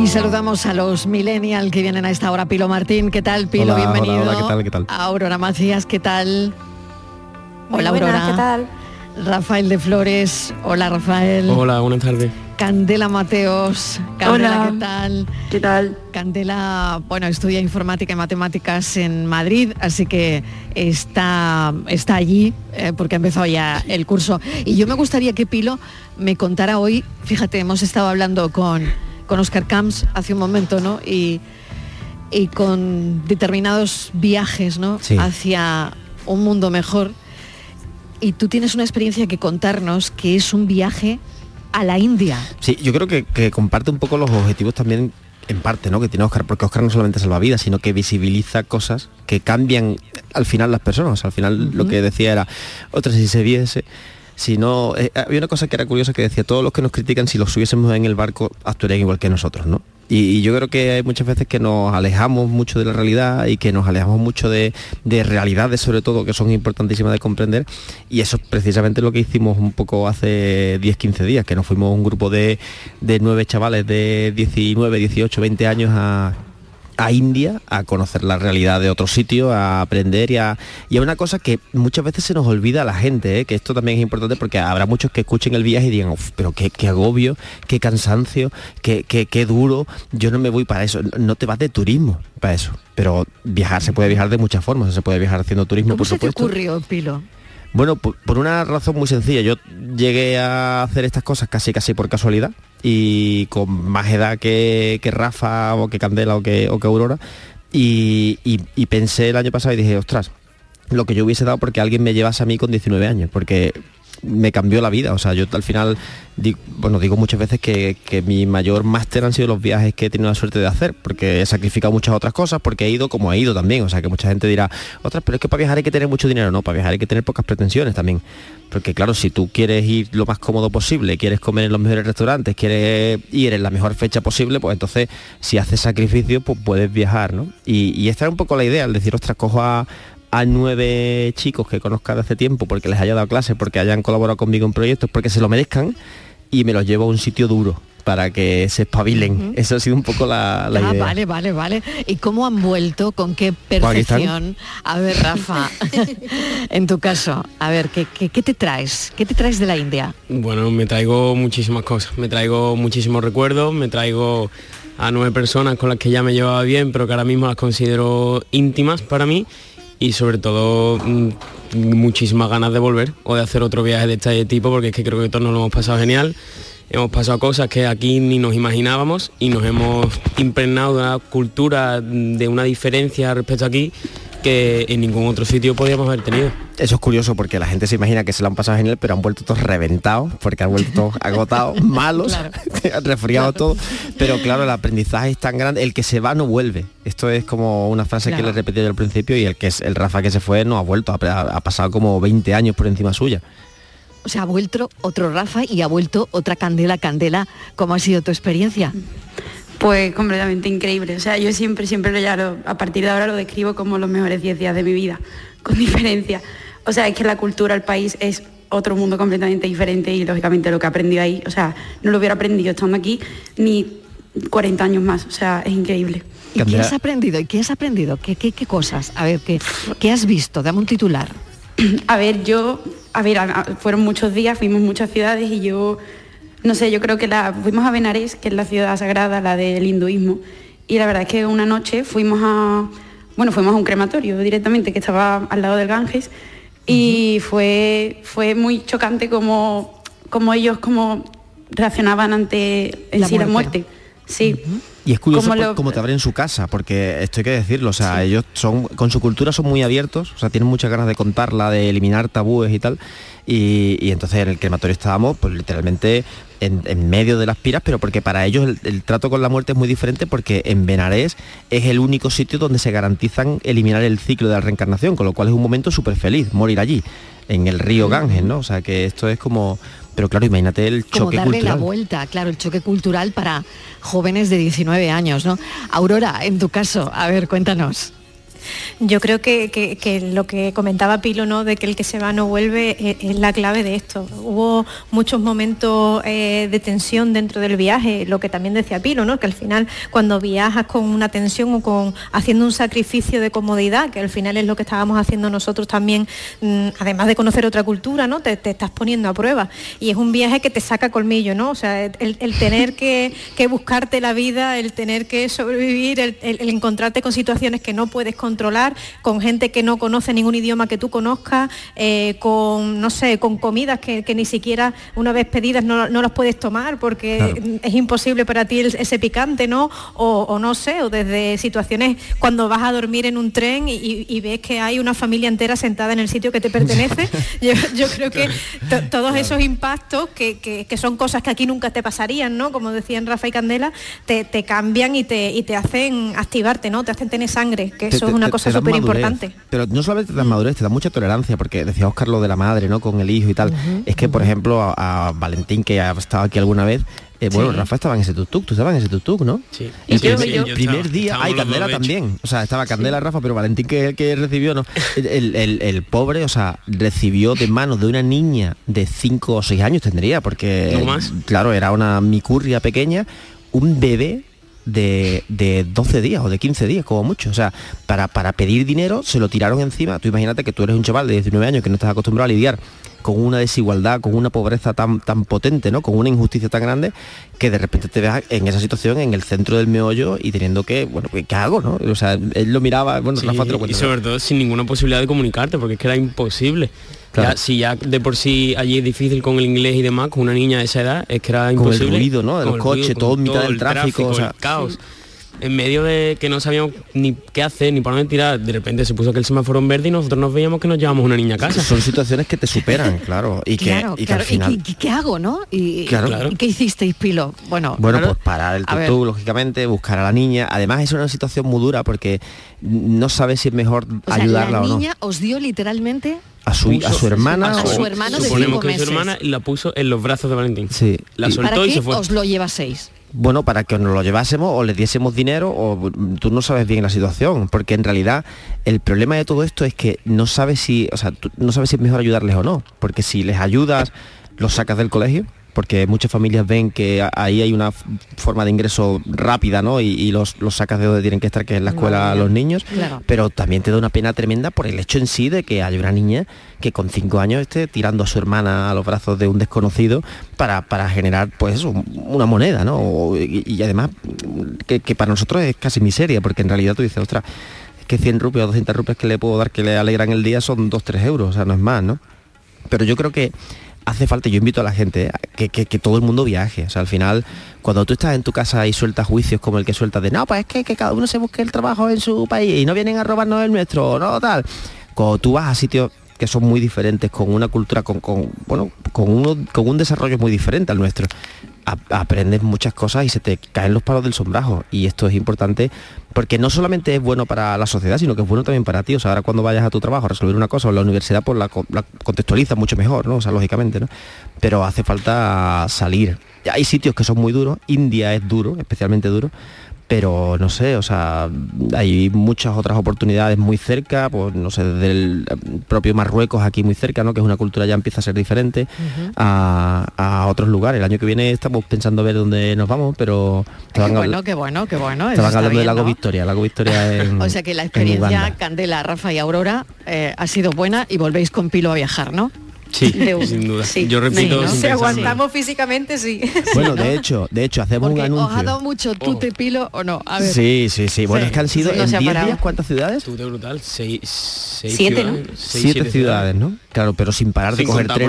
Y saludamos a los millennial que vienen a esta hora. Pilo Martín, ¿qué tal? Pilo, Hola, bienvenido. hola, ¿qué tal, qué tal? Aurora Macías, ¿qué tal? Muy hola, buenas, Aurora. ¿qué tal? Rafael de Flores, hola Rafael. Hola, buenas tardes. Candela Mateos, Candela, Hola. ¿qué tal? ¿Qué tal? Candela, bueno, estudia informática y matemáticas en Madrid, así que está, está allí eh, porque ha empezado ya el curso. Y yo me gustaría que Pilo me contara hoy, fíjate, hemos estado hablando con, con Oscar Camps hace un momento, ¿no? Y, y con determinados viajes, ¿no? Sí. Hacia un mundo mejor. Y tú tienes una experiencia que contarnos que es un viaje a la India. Sí, yo creo que, que comparte un poco los objetivos también en parte, ¿no? Que tiene Oscar, porque Oscar no solamente salva vidas, sino que visibiliza cosas que cambian al final las personas. Al final lo que decía era, otra si se viese, si no, eh, había una cosa que era curiosa que decía, todos los que nos critican, si los subiésemos en el barco, actuarían igual que nosotros, ¿no? Y, yo creo que hay muchas veces que nos alejamos mucho de la realidad y que nos alejamos mucho de, de realidades, sobre todo, que son importantísimas de comprender. Y eso es precisamente lo que hicimos un poco hace 10, 15 días, que nos fuimos un grupo de, de nueve chavales de 19, 18, 20 años a, a India a conocer la realidad de otro sitio, a aprender y a, y a una cosa que muchas veces se nos olvida a la gente, ¿eh? que esto también es importante porque habrá muchos que escuchen el viaje y digan, "Uf, pero qué, qué agobio, qué cansancio, qué, qué, qué duro, yo no me voy para eso, no te vas de turismo para eso, pero viajar se puede viajar de muchas formas, se puede viajar haciendo turismo, ¿Cómo por se te supuesto. ocurrió, Pilo? Bueno, por, por una razón muy sencilla. Yo llegué a hacer estas cosas casi casi por casualidad y con más edad que, que Rafa o que Candela o que, Aurora. Y, y- y pensé el año pasado y dije, ostras, lo que yo hubiese dado porque alguien me llevase a mí con 19 años, porque me cambió la vida. O sea, yo al final, di- bueno, digo muchas veces que, que mi mayor máster han sido los viajes que he tenido la suerte de hacer, porque he sacrificado muchas otras cosas, porque he ido como he ido también. O sea, que mucha gente dirá, ostras, pero es que para viajar hay que tener mucho dinero. No, para viajar hay que tener pocas pretensiones también. Porque claro, si tú quieres ir lo más cómodo posible, quieres comer en los mejores restaurantes, quieres ir en la mejor fecha posible, pues entonces si haces sacrificio, pues puedes viajar, ¿no? Y, y esta es un poco la idea, el decir, ostras, cojo a, a nueve chicos que conozca de hace tiempo porque les haya dado clase, porque hayan colaborado conmigo en proyectos, porque se lo merezcan y me los llevo a un sitio duro para que se espabilen. Eso ha sido un poco la, la ah, idea. vale, vale, vale. ¿Y cómo han vuelto? ¿Con qué percepción? A ver, Rafa, en tu caso, a ver, ¿qué, qué, qué te traes? ¿Qué te traes de la India? Bueno, me traigo muchísimas cosas. Me traigo muchísimos recuerdos, me traigo a nueve personas con las que ya me llevaba bien, pero que ahora mismo las considero íntimas para mí y sobre todo mm, muchísimas ganas de volver o de hacer otro viaje de este tipo porque es que creo que todos nos lo hemos pasado genial. Hemos pasado cosas que aquí ni nos imaginábamos y nos hemos impregnado de una cultura, de una diferencia respecto aquí que en ningún otro sitio podíamos haber tenido. Eso es curioso porque la gente se imagina que se lo han pasado genial, pero han vuelto todos reventados, porque han vuelto todos agotados, malos, resfriados todos. Pero claro, el aprendizaje es tan grande, el que se va no vuelve. Esto es como una frase que le repetí yo al principio y el que es el Rafa que se fue no ha vuelto, ha, ha pasado como 20 años por encima suya. O sea, ha vuelto otro Rafa y ha vuelto otra Candela. Candela, ¿cómo ha sido tu experiencia? Pues completamente increíble. O sea, yo siempre, siempre lo ya lo- a partir de ahora lo describo como los mejores 10 días de mi vida, con diferencia. O sea, es que la cultura, el país es otro mundo completamente diferente y lógicamente lo que he aprendido ahí, o sea, no lo hubiera aprendido estando aquí ni 40 años más. O sea, es increíble. ¿Y qué has aprendido? ¿Y qué has aprendido? ¿Qué, qué, qué cosas? A ver, ¿qué, ¿qué has visto? Dame un titular. A ver, yo, a ver, fueron muchos días, fuimos muchas ciudades y yo, no sé, yo creo que la, fuimos a Benares, que es la ciudad sagrada, la del hinduismo, y la verdad es que una noche fuimos a, bueno, fuimos a un crematorio directamente que estaba al lado del Ganges y fue, fue muy chocante como, como ellos como reaccionaban ante en La sí la muerte. muerte. Sí. Y es curioso Como lo- te abren su casa, porque esto hay que decirlo, o sea, ellos son, con su cultura son muy abiertos, o sea, tienen muchas ganas de contarla, de eliminar tabúes y tal, y, y entonces en el crematorio estábamos, pues literalmente en, en medio de las piras, pero porque para ellos el, el trato con la muerte es muy diferente, porque en Benarés es el único sitio donde se garantizan eliminar el ciclo de la reencarnación, con lo cual es un momento súper feliz, morir allí, en el río Ganges, ¿no? O sea, que esto es como... Pero claro, imagínate el Como choque darle la vuelta, claro, el choque cultural para jóvenes de 19 años, ¿no? Aurora, en tu caso, a ver, cuéntanos. Yo creo que, que- lo que comentaba Pilo, ¿no? de que el que se va no vuelve, eh, es, la clave de esto. Hubo muchos momentos eh, de tensión dentro del viaje, lo que también decía Pilo, ¿no? que al final cuando viajas con una tensión o con haciendo un sacrificio de comodidad, que al final es lo que estábamos haciendo nosotros también, mm, además de conocer otra cultura, ¿no? te, estás poniendo a prueba. Y es un viaje que te saca colmillo, ¿no? O sea, el, tener que, que buscarte la vida, el tener que sobrevivir, el, encontrarte con situaciones que no puedes controlar, con gente que no conoce ningún idioma que tú conozcas, eh, con, no sé, con comidas que, que ni siquiera una vez pedidas no, no las puedes tomar porque Claro. es imposible para ti el- ese picante, ¿no? O, o no sé, o desde situaciones cuando vas a dormir en un tren y, y- y ves que hay una familia entera sentada en el sitio que te pertenece. yo, yo creo que to- todos esos impactos, que, que- que son cosas que aquí nunca te pasarían, ¿no? Como decían Rafa y Candela, te, te cambian y te, y te hacen activarte, ¿no? Te hacen tener sangre, que eso te- es una te- cosa súper importante. Pero no solamente te dan madurez, te da mucha tolerancia, porque decía Oscar lo de la madre, ¿no? Con el hijo y tal. es que, por ejemplo, a, a Valentín, que ha estado aquí alguna vez, eh, bueno, Sí. Rafa estaba en ese tuk-tuk, tú estabas en ese tuk-tuk, ¿no? Sí. El, Y yo, primer, el primer Estaba- día, estábamos ay, los dos, Candela también. O sea, estaba Candela, Rafa, pero Valentín que es el que recibió, ¿no? El, el- el- el pobre, o sea, recibió de manos de una niña de 5 o 6 años tendría, porque, No más. claro, era una micurria pequeña, un bebé de, de 12 días o de 15 días, como mucho. O sea, para, para pedir dinero se lo tiraron encima. Tú imagínate que tú eres un chaval de 19 años que no estás acostumbrado a lidiar con una desigualdad, con una pobreza tan, tan potente, ¿no? Con una injusticia tan grande, que de repente te veas en esa situación, en el centro del meollo y teniendo que, bueno, ¿qué hago, no? O sea, él lo miraba, bueno, Sí, Rafa te lo y cuenta. sobre todo sin ninguna posibilidad de comunicarte, porque es que era imposible. Ya, si ya de por sí allí es difícil con el inglés y demás, con una niña de esa edad, es que era Con el imposible. ruido, ¿no? De los coches, todo en mitad del el tráfico, o sea, el caos. En medio de que no sabíamos ni qué hacer, ni por dónde tirar, de repente se puso que el semáforo en verde y nosotros nos veíamos que nos llevamos una niña a casa. Son situaciones que te superan, claro. Y que, Claro, y que claro. al final... ¿Y qué, qué hago, no? ¿Y, Claro. y- Claro. ¿y qué hicisteis, Pilo? Bueno, Bueno, claro, pues parar el tutú, lógicamente, buscar a la niña. Además es una situación muy dura porque no sabes si es mejor O sea, ayudarla la o no. niña os dio literalmente A su, a su hermana. a o- su hermano de Suponemos cinco que meses. su hermana y la puso en los brazos de Valentín. Sí. La Y- soltó ¿Para y qué se fue. os lo llevaseis? Bueno, para que nos lo llevásemos o le diésemos dinero o mm, tú no sabes bien la situación, porque en realidad el problema de todo esto es que no sabes si, o sea, no sabes si es mejor ayudarles o no, porque si les ayudas, los sacas del colegio, porque muchas familias ven que a- ahí hay una forma de ingreso rápida, ¿no? Y, y los, los sacas de donde tienen que estar, que es la escuela mía. los niños, Claro. pero también te da una pena tremenda por el hecho en sí de que haya una niña que con cinco años esté tirando a su hermana a los brazos de un desconocido para, para generar pues una moneda, ¿no? O- y, y además que, que para nosotros es casi miseria, porque en realidad tú dices, ostras, es que 100 rupias o 200 rupias que le puedo dar que le alegran el día son 2-3 euros, o sea, no es más, ¿no? Pero yo creo que hace falta, yo invito a la gente ¿eh? que, que- todo el mundo viaje. O sea, al final, cuando tú estás en tu casa y sueltas juicios como el que sueltas de no, pues es que, que cada uno se busque el trabajo en su país y no vienen a robarnos el nuestro, no tal. Cuando tú vas a sitios que son muy diferentes, con una cultura, con, con, bueno, con, uno, con un desarrollo muy diferente al nuestro, aprendes muchas cosas y se te caen los palos del sombrajo. Y esto es importante porque no solamente es bueno para la sociedad, sino que es bueno también para ti. O sea, ahora cuando vayas a tu trabajo a resolver una cosa o la universidad, pues la, la contextualizas mucho mejor, ¿no? O sea, lógicamente, ¿no? Pero hace falta salir. Hay sitios que son muy duros, India es duro, especialmente duro, pero no sé, o sea, hay muchas otras oportunidades muy cerca, pues no sé, desde el propio Marruecos aquí muy cerca, ¿no? Que es una cultura ya empieza a ser diferente a, a otros lugares. El año que viene estamos pensando ver dónde nos vamos, pero Qué van, a- bueno, qué bueno, qué bueno. está hablando bien, del lago ¿no? Victoria, lago Victoria en O sea que la en experiencia. Candela, Rafa y Aurora eh, ha sido buena y volvéis con Pilo a viajar, ¿no? Sí, De- sin duda. sí, Yo repito, sí, ¿no? Si aguantamos físicamente, sí. Bueno, de hecho, de hecho, hacemos Porque un os ha dado anuncio. mucho tute Pilo o no. A ver. Sí, sí, sí. Bueno, Sí, es que han sido sí, no en se ha 10 parado. días, ¿cuántas ciudades? Tute brutal. Seis, seis Siete, ¿no? ciudades, seis, siete, ciudades, ¿no? Claro, pero sin parar de Sin coger contar,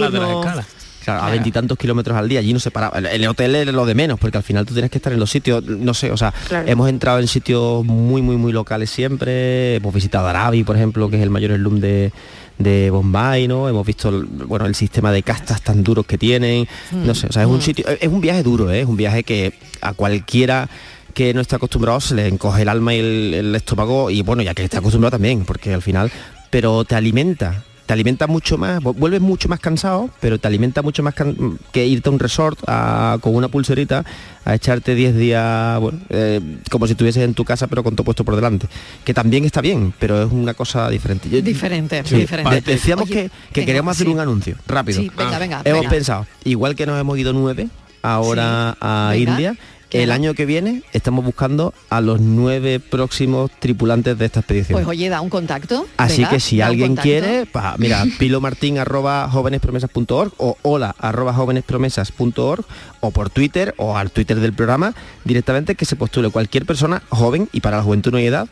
las de. Claro, a Claro. veintitantos kilómetros al día, allí no se paraba. El, el hotel es lo de menos, porque al final tú tienes que estar en los sitios, no sé, o sea, Claro. hemos entrado en sitios muy, muy, muy locales siempre. Hemos visitado Arabi, por ejemplo, que es el mayor slum de, de Bombay, ¿no? Hemos visto el- bueno, el sistema de castas tan duros que tienen. No sé, o sea, es un sitio, es un viaje duro, ¿eh? es un viaje que a cualquiera que no está acostumbrado se le encoge el alma y el, el estómago y bueno, ya que está acostumbrado también, porque al final, pero te alimenta, te alimenta mucho más, vu- vuelves mucho más cansado, pero te alimenta mucho más que irte a un resort a- con una pulserita a echarte 10 días, bueno, eh, como si estuvieses en tu casa pero con todo puesto por delante, que también está bien, pero es una cosa diferente. Yo- Diferente, Sí, diferente. de- decíamos Oye, que, que venga, queríamos hacer sí. un anuncio, rápido. Sí, venga, venga, Hemos pensado, igual que nos hemos ido nueve ahora a India, el año que viene estamos buscando a los nueve próximos tripulantes de esta expedición. Pues oye, da un contacto. Así venga, que si alguien quiere, pa- mira, pilomartin arroba jovenespromesas.org o hola arroba jovenespromesas.org o por Twitter o al Twitter del programa directamente que se postule cualquier persona joven y para la juventud no hay edad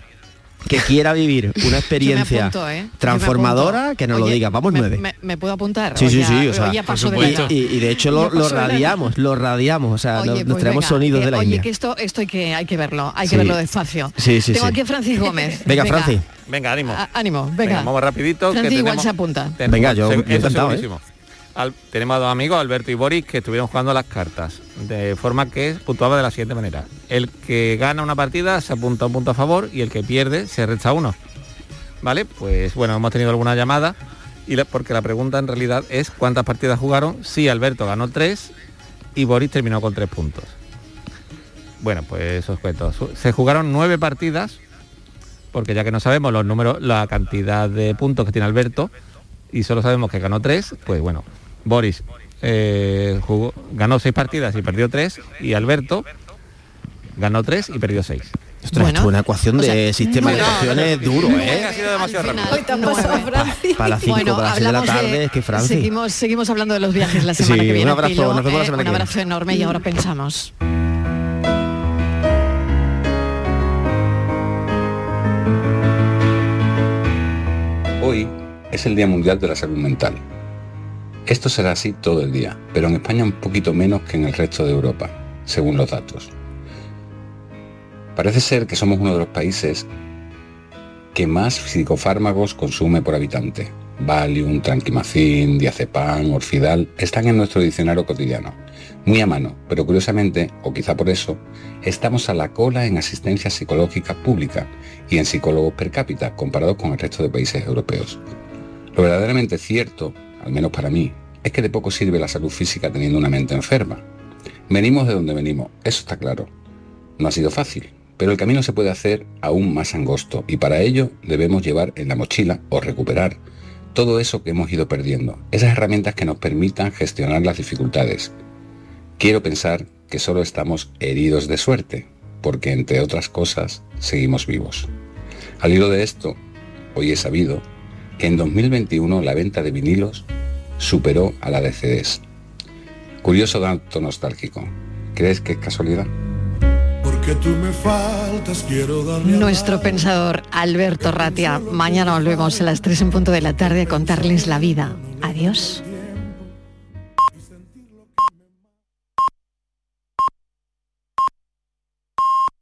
que quiera vivir una experiencia apunto, ¿eh? Transformadora que nos lo diga. Vamos me, nueve. Me, me puedo apuntar? Sí, sí, sí, o sea, y, y de hecho lo, radiamos, lo radiamos, o sea, Oye, pues nos traemos venga, sonidos eh, de la Oye, India. que esto, esto hay que, hay que verlo, hay Sí. que verlo despacio. Sí, sí, Tengo sí. aquí a Francis Gómez. Venga, Francis. Venga, ánimo. a- ánimo, venga. Venga, vamos rapidito. Francis que igual se apunta. tenemos- Venga, yo- se- yo eso encantado, ¿eh? Al- tenemos a dos amigos, Alberto y Boris, que estuvieron jugando a las cartas, de forma que puntuaba de la siguiente manera. El que gana una partida se apunta un punto a favor y el que pierde se resta uno. ¿Vale? Pues bueno, hemos tenido alguna llamada y la- porque la pregunta en realidad es cuántas partidas jugaron. Sí, Alberto ganó tres y Boris terminó con tres puntos. Bueno, pues os cuento. Se jugaron nueve partidas, porque ya que no sabemos los números, la cantidad de puntos que tiene Alberto, y solo sabemos que ganó tres, pues bueno, Boris eh, jugó, ganó seis partidas y perdió tres, y Alberto Ganó 3 y perdió 6. Esto es una ecuación de sistema de ecuaciones duro, ¿eh? Ha sido demasiado rápido. Hoy te Francis. Para las 5 Bueno, para las 6 de la hablamos de- tarde, es que Francia. Seguimos, seguimos hablando de los viajes la semana Sí, que viene. un abrazo, Pilo, nos vemos la eh, semana un que viene. abrazo enorme y ahora pensamos. Hoy es el Día Mundial de la Salud Mental. Esto será así todo el día, pero en España un poquito menos que en el resto de Europa, según los datos. Parece ser que somos uno de los países que más psicofármacos consume por habitante. Valium, Tranquimacin, Diazepam, Orfidal están en nuestro diccionario cotidiano, muy a mano, pero curiosamente, o quizá por eso, estamos a la cola en asistencia psicológica pública y en psicólogos per cápita comparados con el resto de países europeos. Lo verdaderamente cierto, al menos para mí, es que de poco sirve la salud física teniendo una mente enferma. Venimos de donde venimos, eso está claro. No ha sido fácil, pero el camino se puede hacer aún más angosto y para ello debemos llevar en la mochila o recuperar todo eso que hemos ido perdiendo, esas herramientas que nos permitan gestionar las dificultades. Quiero pensar que solo estamos heridos de suerte, porque entre otras cosas seguimos vivos. Al hilo de esto, hoy he sabido que en 2021 la venta de vinilos superó a la de CDs. Curioso dato nostálgico. ¿Crees que es casualidad? Porque tú me faltas, quiero darle Nuestro pensador Alberto Ratia. Mañana volvemos a las 3 en punto de la tarde a contarles la vida. Adiós.